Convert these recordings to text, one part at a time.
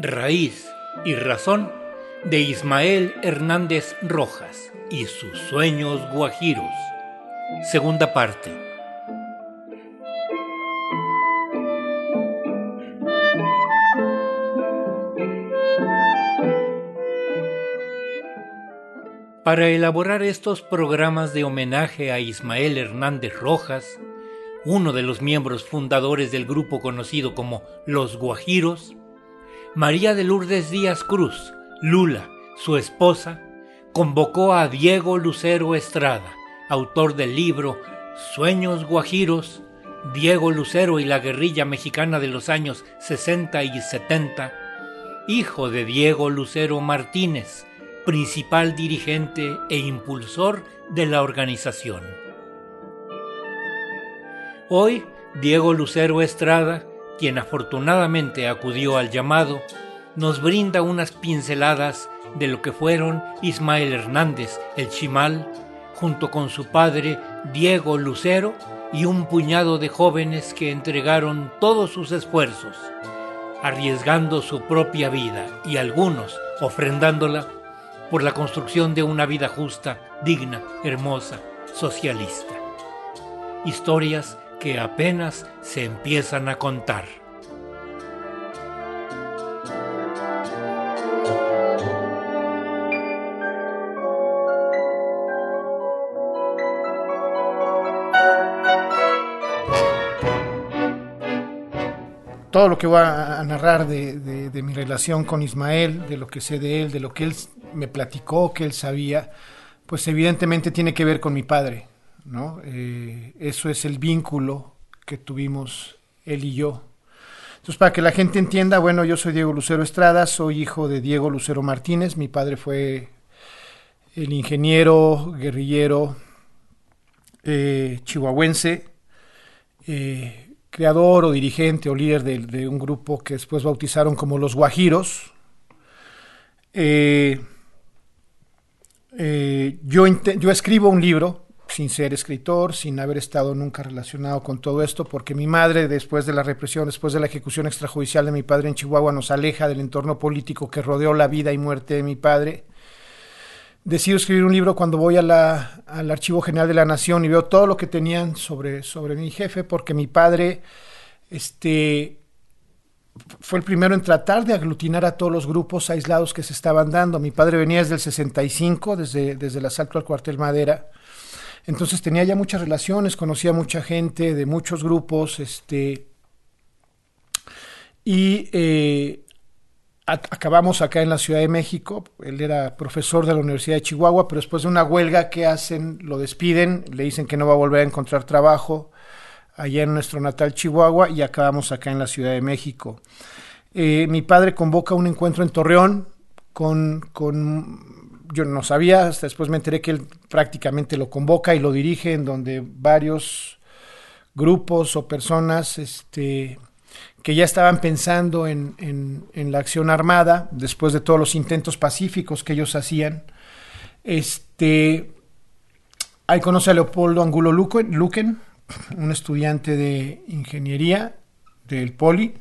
Raíz y razón de Ismael Hernández Rojas y sus sueños guajiros. Segunda parte. Para elaborar estos programas de homenaje a Ismael Hernández Rojas, uno de los miembros fundadores del grupo conocido como Los Guajiros, María de Lourdes Díaz Cruz, Lula, su esposa, convocó a Diego Lucero Estrada, autor del libro Sueños Guajiros, Diego Lucero y la guerrilla mexicana de los años 60 y 70, hijo de Diego Lucero Martínez, principal dirigente e impulsor de la organización. Hoy, Diego Lucero Estrada quien afortunadamente acudió al llamado, nos brinda unas pinceladas de lo que fueron Ismael Hernández, el Chimal, junto con su padre Diego Lucero y un puñado de jóvenes que entregaron todos sus esfuerzos, arriesgando su propia vida y algunos ofrendándola por la construcción de una vida justa, digna, hermosa, socialista. Historias que apenas se empiezan a contar. todo lo que voy a narrar de, de, mi relación con Ismael, de lo que sé de él, de lo que él me platicó, que él sabía, pues evidentemente tiene que ver con mi padre. ¿no? Eh, eso es el vínculo que tuvimos él y yo. Entonces, para que la gente entienda, bueno, yo soy Diego Lucero Estrada, soy hijo de Diego Lucero Martínez, mi padre fue el ingeniero guerrillero eh, chihuahuense, eh, creador o dirigente o líder de, un grupo que después bautizaron como los Guajiros. Yo, yo escribo un libro sin ser escritor, sin haber estado nunca relacionado con todo esto, porque mi madre, después de la represión, después de la ejecución extrajudicial de mi padre en Chihuahua, nos aleja del entorno político que rodeó la vida y muerte de mi padre. Decido escribir un libro cuando voy al Archivo General de la Nación y veo todo lo que tenían sobre, sobre mi jefe, porque mi padre este, fue el primero en tratar de aglutinar a todos los grupos aislados que se estaban dando. Mi padre venía desde el 65, desde, desde el asalto al cuartel Madera entonces tenía ya muchas relaciones, conocía mucha gente de muchos grupos, este, y eh, acabamos acá en la Ciudad de México. Él era profesor de la Universidad de Chihuahua, pero después de una huelga que hacen, lo despiden, le dicen que no va a volver a encontrar trabajo allá en nuestro natal Chihuahua y acabamos acá en la Ciudad de México. Eh, mi padre convoca un encuentro en Torreón con, con yo no sabía, hasta después me enteré que él prácticamente lo convoca y lo dirige, en donde varios grupos o personas este, que ya estaban pensando en, en, la acción armada, después de todos los intentos pacíficos que ellos hacían, este, ahí conoce a Leopoldo Angulo Luquen, un estudiante de ingeniería del Poli,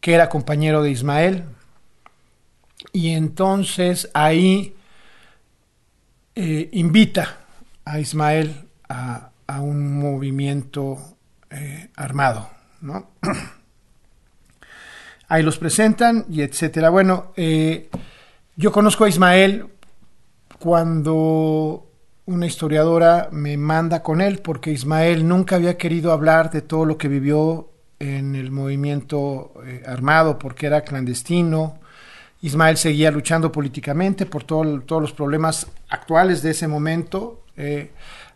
que era compañero de Ismael, y entonces ahí eh, invita a Ismael a, un movimiento eh, armado, ¿no? Ahí los presentan y etcétera. Bueno, eh, yo conozco a Ismael cuando una historiadora me manda con él porque Ismael nunca había querido hablar de todo lo que vivió en el movimiento armado porque era clandestino, Ismael seguía luchando políticamente por todos los problemas actuales de ese momento. Eh,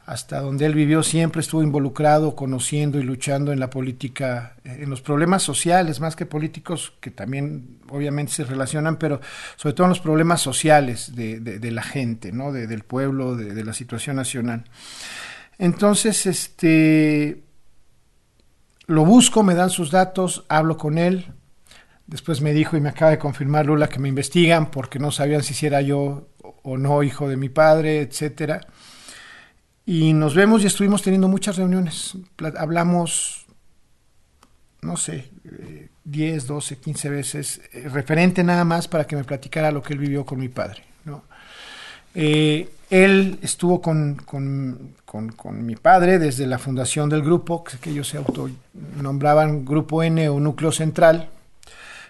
hasta donde él vivió siempre estuvo involucrado, conociendo y luchando en la política, eh, en los problemas sociales, más que políticos, que también obviamente se relacionan, pero sobre todo en los problemas sociales de, la gente, ¿no? del pueblo, de, la situación nacional. Entonces, este, lo busco, me dan sus datos, hablo con él. Después me dijo y me acaba de confirmar Lula que me investigan porque no sabían si era yo o no hijo de mi padre, etcétera. Y nos vemos y estuvimos teniendo muchas reuniones. Hablamos, no sé, 10, 12, 15 veces, eh, referente nada más para que me platicara lo que él vivió con mi padre. ¿no? Eh, él estuvo con, con, con, mi padre desde la fundación del grupo, que ellos se autonombraban Grupo N o Núcleo Central,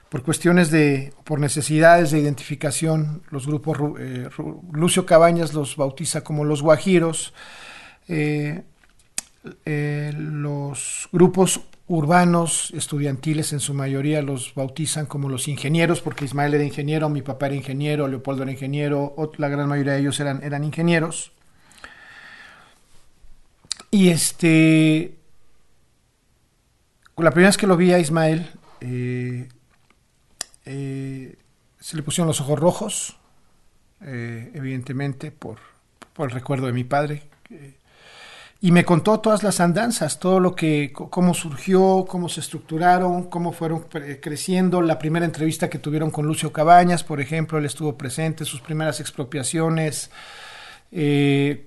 por cuestiones de, por necesidades de identificación, los grupos, eh, Lucio Cabañas los bautiza como los guajiros, eh, eh, los grupos urbanos, estudiantiles en su mayoría los bautizan como los ingenieros, porque Ismael era ingeniero, mi papá era ingeniero, Leopoldo era ingeniero, la gran mayoría de ellos eran, eran ingenieros. Y este, la primera vez que lo vi a Ismael, eh, se le pusieron los ojos rojos, eh, evidentemente por, por, el recuerdo de mi padre. y me contó todas las andanzas, todo lo que, cómo surgió, cómo se estructuraron, cómo fueron creciendo. La primera entrevista que tuvieron con Lucio Cabañas, por ejemplo, él estuvo presente, sus primeras expropiaciones. Eh,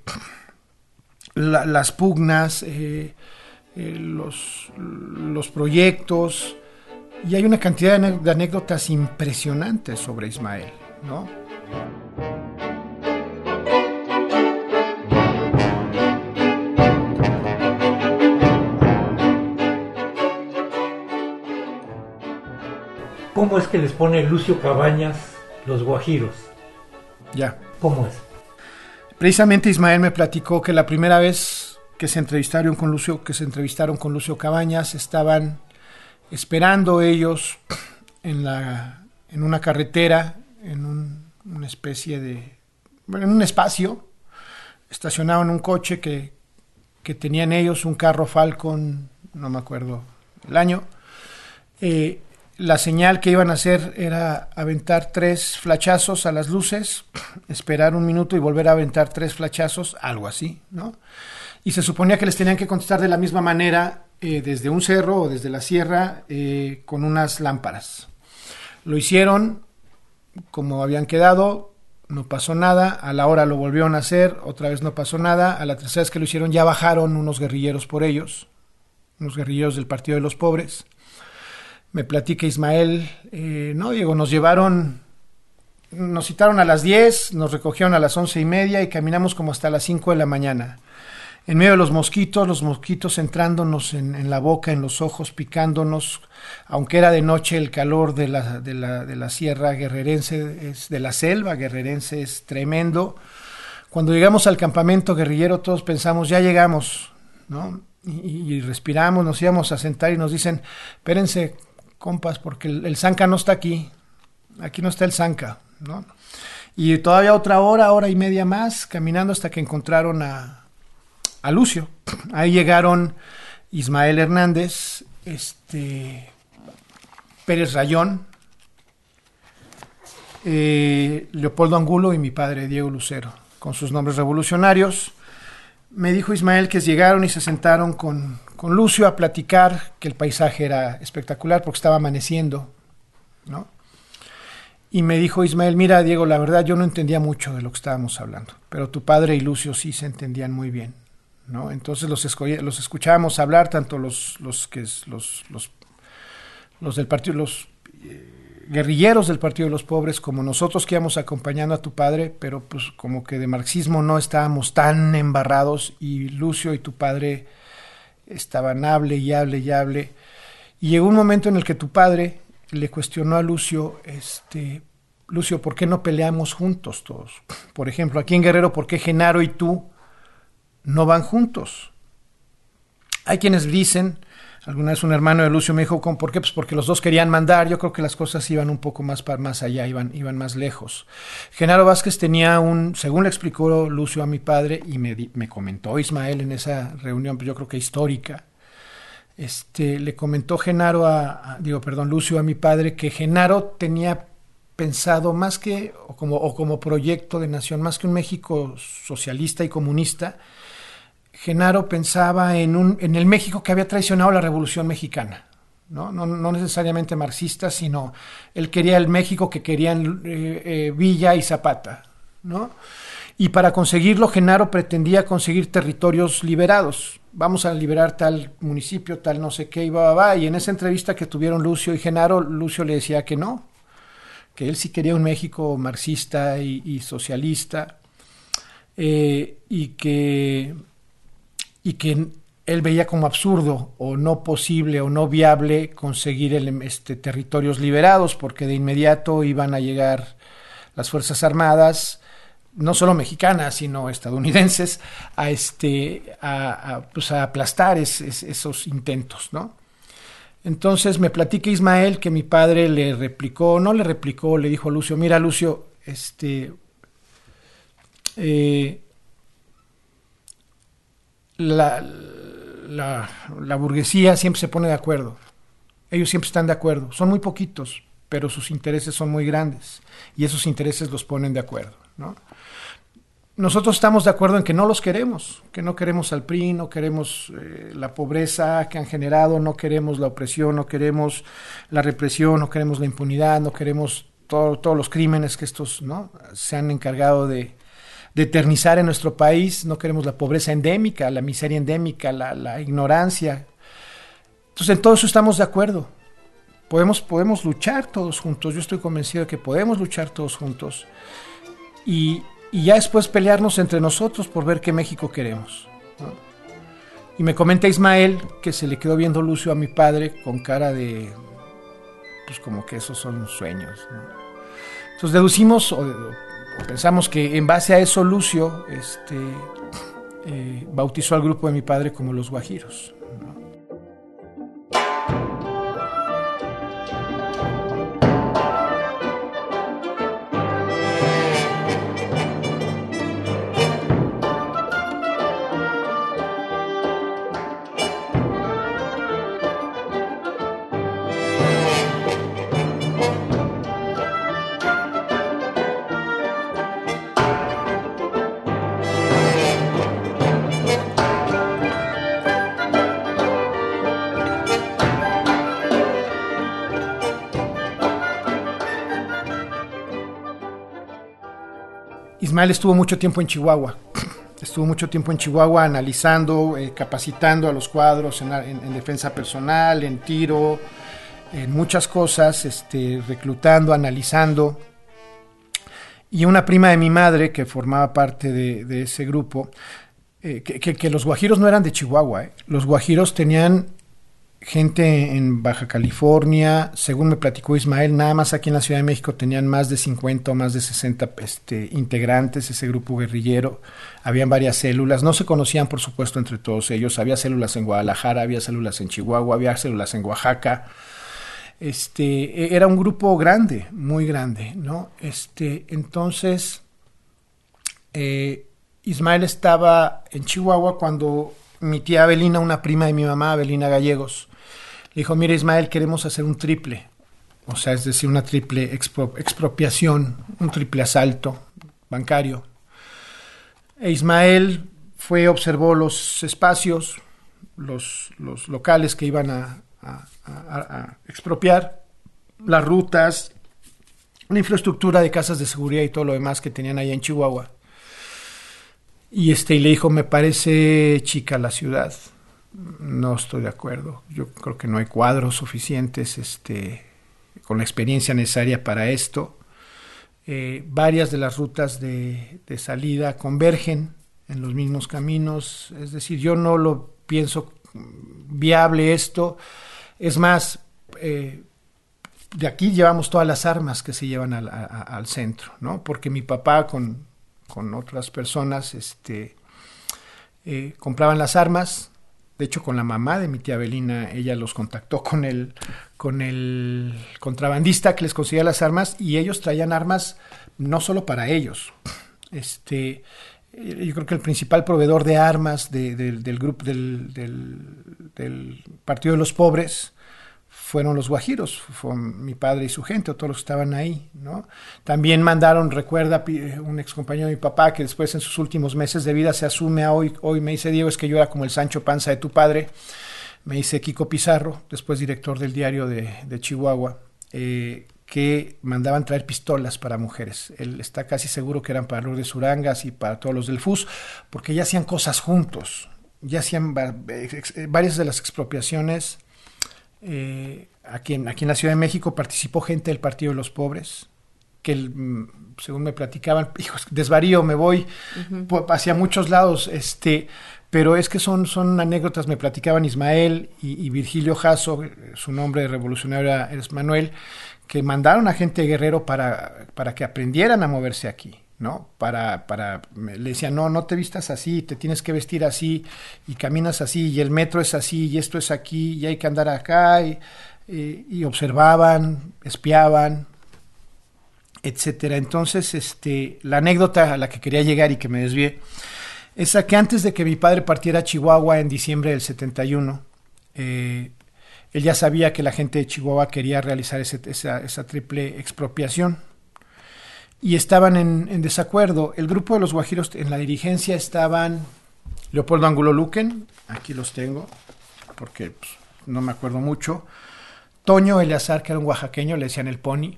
las pugnas, eh, eh, los, los, proyectos, y hay una cantidad de anécdotas impresionantes sobre Ismael, ¿no? ¿Cómo es que les pone Lucio Cabañas los guajiros? Ya. ¿Cómo es? Precisamente Ismael me platicó que la primera vez que se entrevistaron con Lucio, que se entrevistaron con Lucio Cabañas, estaban esperando ellos en la en una carretera, en una especie de en un espacio, estacionaban un coche que, que tenían ellos, un carro Falcon, no me acuerdo el año, eh, la señal que iban a hacer era aventar tres flachazos a las luces, esperar un minuto y volver a aventar tres flachazos, algo así, ¿no? Y se suponía que les tenían que contestar de la misma manera eh, desde un cerro o desde la sierra eh, con unas lámparas. Lo hicieron como habían quedado, no pasó nada, a la hora lo volvieron a hacer, otra vez no pasó nada, a la tercera vez que lo hicieron ya bajaron unos guerrilleros por ellos, unos guerrilleros del Partido de los Pobres me platica Ismael, eh, no, Diego, nos llevaron, nos citaron a las 10, nos recogieron a las once y media y caminamos como hasta las 5 de la mañana. En medio de los mosquitos, los mosquitos entrándonos en, la boca, en los ojos, picándonos, aunque era de noche el calor de la, de la, de la sierra guerrerense, de la selva guerrerense es tremendo. Cuando llegamos al campamento guerrillero todos pensamos, ya llegamos, ¿no? Y, respiramos, nos íbamos a sentar y nos dicen, espérense, compas, porque el, Zanca no está aquí, aquí no está el Zanca, ¿no? Y todavía otra hora, hora y media más, caminando hasta que encontraron a, a Lucio. Ahí llegaron Ismael Hernández, este, Pérez Rayón, eh, Leopoldo Angulo y mi padre Diego Lucero, con sus nombres revolucionarios. Me dijo Ismael que llegaron y se sentaron con, con Lucio a platicar, que el paisaje era espectacular porque estaba amaneciendo, ¿no? Y me dijo Ismael, mira Diego, la verdad yo no entendía mucho de lo que estábamos hablando, pero tu padre y Lucio sí se entendían muy bien, ¿no? Entonces los, escuchábamos hablar, tanto los, los, que, los, los del partido, los eh, guerrilleros del Partido de los Pobres, como nosotros que íbamos acompañando a tu padre, pero pues como que de marxismo no estábamos tan embarrados y Lucio y tu padre estaban hable y hable y hable. Y llegó un momento en el que tu padre le cuestionó a Lucio, este, Lucio, ¿por qué no peleamos juntos todos? Por ejemplo, aquí en Guerrero, ¿por qué Genaro y tú no van juntos? Hay quienes dicen Alguna vez un hermano de Lucio me dijo, ¿por qué? Pues porque los dos querían mandar. Yo creo que las cosas iban un poco más, más allá, iban, iban más lejos. Genaro Vázquez tenía un, según le explicó Lucio a mi padre, y me, me comentó Ismael en esa reunión, pues yo creo que histórica, este, le comentó Genaro a, digo, perdón, Lucio a mi padre, que Genaro tenía pensado más que, como, o como proyecto de nación, más que un México socialista y comunista, Genaro pensaba en, un, en el México que había traicionado la Revolución Mexicana. ¿no? No, necesariamente marxista, sino él quería el México que querían eh, eh, Villa y Zapata. ¿no? Y para conseguirlo, Genaro pretendía conseguir territorios liberados. Vamos a liberar tal municipio, tal no sé qué, y va, va, Y en esa entrevista que tuvieron Lucio y Genaro, Lucio le decía que no, que él sí quería un México marxista y, socialista, eh, y que y que él veía como absurdo o no posible o no viable conseguir el, este, territorios liberados porque de inmediato iban a llegar las Fuerzas Armadas, no solo mexicanas, sino estadounidenses, a, este, a, pues aplastar esos intentos. ¿no? Entonces me platica Ismael que mi padre le replicó, no le replicó, le dijo a Lucio, mira Lucio, este, eh, la, la, burguesía siempre se pone de acuerdo. Ellos siempre están de acuerdo. Son muy poquitos, pero sus intereses son muy grandes y esos intereses los ponen de acuerdo. Nosotros estamos de acuerdo en que no los queremos, que no queremos al PRI, no queremos eh, la pobreza que han generado, no queremos la opresión, no queremos la represión, no queremos la impunidad, no queremos todos los crímenes que estos ¿no? se han encargado de, de eternizar en nuestro país, no queremos la pobreza endémica, la miseria endémica, la, ignorancia. Entonces en todo eso estamos de acuerdo. Podemos, podemos luchar todos juntos, yo estoy convencido de que podemos luchar todos juntos y, ya después pelearnos entre nosotros por ver qué México queremos. Y me comenta Ismael que se le quedó viendo Lucio a mi padre con cara de, pues como que esos son sueños. Entonces deducimos, pensamos que en base a eso Lucio este, eh, bautizó al grupo de mi padre como los Guajiros. Ismael estuvo mucho tiempo en Chihuahua. Estuvo mucho tiempo en Chihuahua analizando, eh, capacitando a los cuadros en, defensa personal, en tiro, en muchas cosas, este, reclutando, analizando. Y una prima de mi madre, que formaba parte de, ese grupo, eh, que, los guajiros no eran de Chihuahua, eh. los guajiros tenían gente en Baja California, según me platicó Ismael, nada más aquí en la Ciudad de México tenían más de 50 o más de 60 este, integrantes, ese grupo guerrillero, habían varias células, no se conocían por supuesto entre todos ellos, había células en Guadalajara, había células en Chihuahua, había células en Oaxaca, este, e, era un grupo grande, muy grande, ¿no? Este, entonces, eh, Ismael estaba en Chihuahua cuando mi tía Abelina, una prima de mi mamá, Abelina Gallegos, le dijo, mira Ismael, queremos hacer un triple, o sea, es decir, una triple expropiación, un triple asalto bancario. E Ismael fue, observó los espacios, los, locales que iban a, a expropiar, las rutas, la infraestructura de casas de seguridad y todo lo demás que tenían allá en Chihuahua. Y este y le dijo, me parece chica la ciudad. No estoy de acuerdo. Yo creo que no hay cuadros suficientes este, con la experiencia necesaria para esto. Eh, varias de las rutas de, salida convergen en los mismos caminos. Es decir, yo no lo pienso viable esto. Es más, eh, de aquí llevamos todas las armas que se llevan al, al centro, ¿no? Porque mi papá con, con otras personas este, eh, compraban las armas, de hecho, con la mamá de mi tía Belina, ella los contactó con el, con el contrabandista que les conseguía las armas y ellos traían armas no solo para ellos. Este, yo creo que el principal proveedor de armas del grupo del, del, Partido de los Pobres fueron los guajiros, fue mi padre y su gente, o todos los que estaban ahí, ¿no? También mandaron, recuerda un ex compañero de mi papá que después en sus últimos meses de vida se asume a hoy, hoy me dice Diego, es que yo era como el Sancho Panza de tu padre, me dice Kiko Pizarro, después director del diario de, Chihuahua, eh, que mandaban traer pistolas para mujeres. Él está casi seguro que eran para los de Surangas y para todos los del FUS, porque ya hacían cosas juntos, ya hacían varias de las expropiaciones eh, aquí, en, aquí en la Ciudad de México participó gente del Partido de los Pobres, que mm, según me platicaban, hijos, desvarío, me voy hacia muchos lados, este, pero es que son, son anécdotas, me platicaban Ismael y, Virgilio Jasso, su nombre revolucionario es Manuel, que mandaron a gente guerrero para, para que aprendieran a moverse aquí. ¿No? Para, para, le decía, no, no te vistas así, te tienes que vestir así, y caminas así, y el metro es así, y esto es aquí, y hay que andar acá, y, observaban, espiaban, etcétera. Entonces, este, la anécdota a la que quería llegar y que me desvié, es que antes de que mi padre partiera a Chihuahua en diciembre del 71, eh, él ya sabía que la gente de Chihuahua quería realizar esa, esa triple expropiación y estaban en, desacuerdo. El grupo de los guajiros en la dirigencia estaban Leopoldo Angulo Luquen, aquí los tengo, porque pues, no me acuerdo mucho. Toño Eleazar, que era un oaxaqueño, le decían el Pony.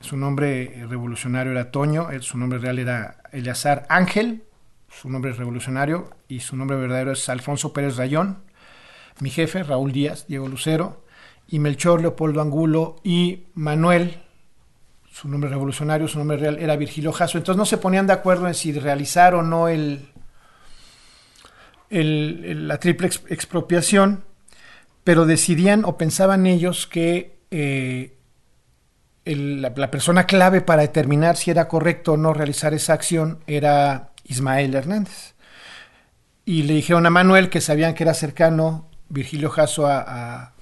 Su nombre revolucionario era Toño, su nombre real era Eleazar Ángel, su nombre revolucionario, y su nombre verdadero es Alfonso Pérez Rayón. Mi jefe, Raúl Díaz, Diego Lucero, y Melchor Leopoldo Angulo y Manuel su nombre revolucionario, su nombre real era Virgilio Jasso. Entonces no se ponían de acuerdo en si realizar o no el, la triple expropiación, pero decidían o pensaban ellos que eh, la, persona clave para determinar si era correcto o no realizar esa acción era Ismael Hernández. Y le dijeron a Manuel que sabían que era cercano Virgilio Jasso a a,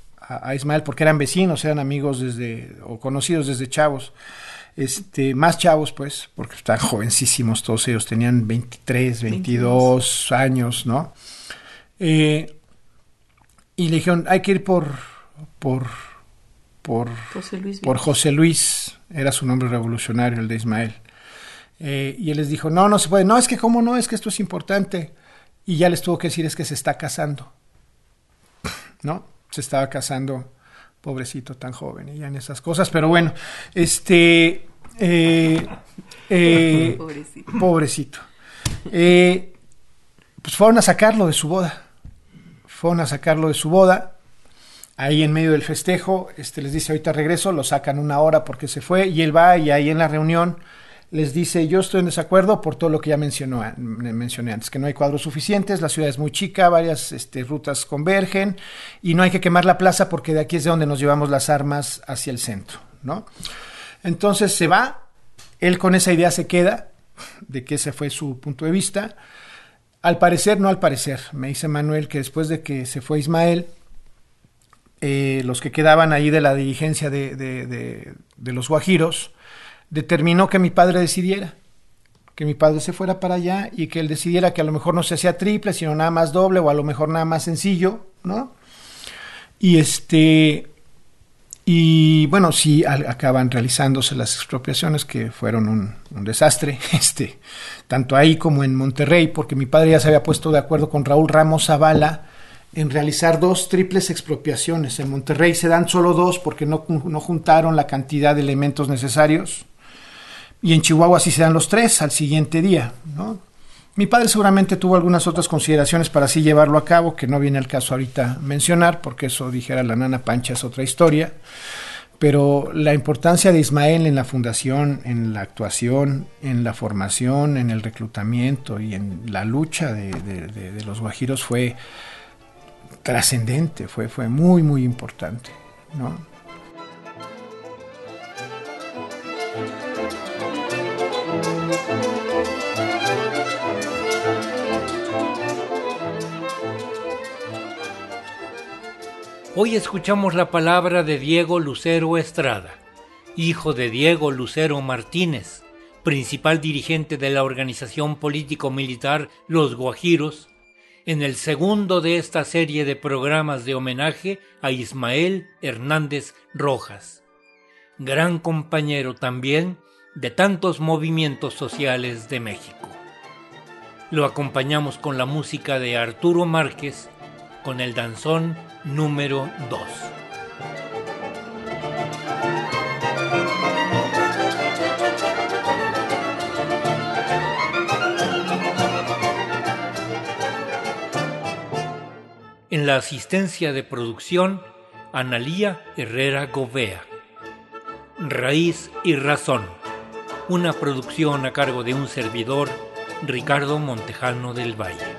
Ismael porque eran vecinos, eran amigos desde, o conocidos desde chavos. Este, más chavos, pues, porque están jovencísimos todos ellos, tenían 23, 22 años, ¿no? Eh, y le dijeron, hay que ir por, por, por José Luis, por José Luis, era su nombre revolucionario, el de Ismael. Eh, y él les dijo, no, no se puede, no, es que cómo no, es que esto es importante. Y ya les tuvo que decir, es que se está casando, ¿no? Se estaba casando, pobrecito tan joven, y ya en esas cosas, pero bueno, este... Eh, eh, pobrecito. pobrecito. Eh, pues fueron a sacarlo de su boda. Fueron a sacarlo de su boda. Ahí en medio del festejo, este les dice ahorita regreso, lo sacan una hora porque se fue, y él va y ahí en la reunión les dice, yo estoy en desacuerdo por todo lo que ya mencionó, mencioné antes, que no hay cuadros suficientes, la ciudad es muy chica, varias este, rutas convergen y no hay que quemar la plaza porque de aquí es de donde nos llevamos las armas hacia el centro, ¿no? Entonces se va, él con esa idea se queda, de que ese fue su punto de vista. Al parecer, no al parecer, me dice Manuel que después de que se fue Ismael, eh, los que quedaban ahí de la dirigencia de, de los Guajiros, determinó que mi padre decidiera, que mi padre se fuera para allá y que él decidiera que a lo mejor no se hacía triple, sino nada más doble o a lo mejor nada más sencillo, ¿no? Y este y bueno, sí acaban realizándose las expropiaciones que fueron un, desastre, este, tanto ahí como en Monterrey, porque mi padre ya se había puesto de acuerdo con Raúl Ramos Zavala en realizar dos triples expropiaciones. En Monterrey se dan solo dos porque no, no juntaron la cantidad de elementos necesarios y en Chihuahua sí se dan los tres al siguiente día, ¿no? Mi padre seguramente tuvo algunas otras consideraciones para así llevarlo a cabo, que no viene al caso ahorita mencionar, porque eso dijera la nana Pancha es otra historia. Pero la importancia de Ismael en la fundación, en la actuación, en la formación, en el reclutamiento y en la lucha de, los guajiros fue trascendente, fue, fue muy, muy importante. ¿no? Hoy escuchamos la palabra de Diego Lucero Estrada, hijo de Diego Lucero Martínez, principal dirigente de la organización político-militar Los Guajiros, en el segundo de esta serie de programas de homenaje a Ismael Hernández Rojas, gran compañero también de tantos movimientos sociales de México. Lo acompañamos con la música de Arturo Márquez con el danzón número 2. En la asistencia de producción, Analía Herrera Govea. Raíz y Razón. Una producción a cargo de un servidor, Ricardo Montejano del Valle.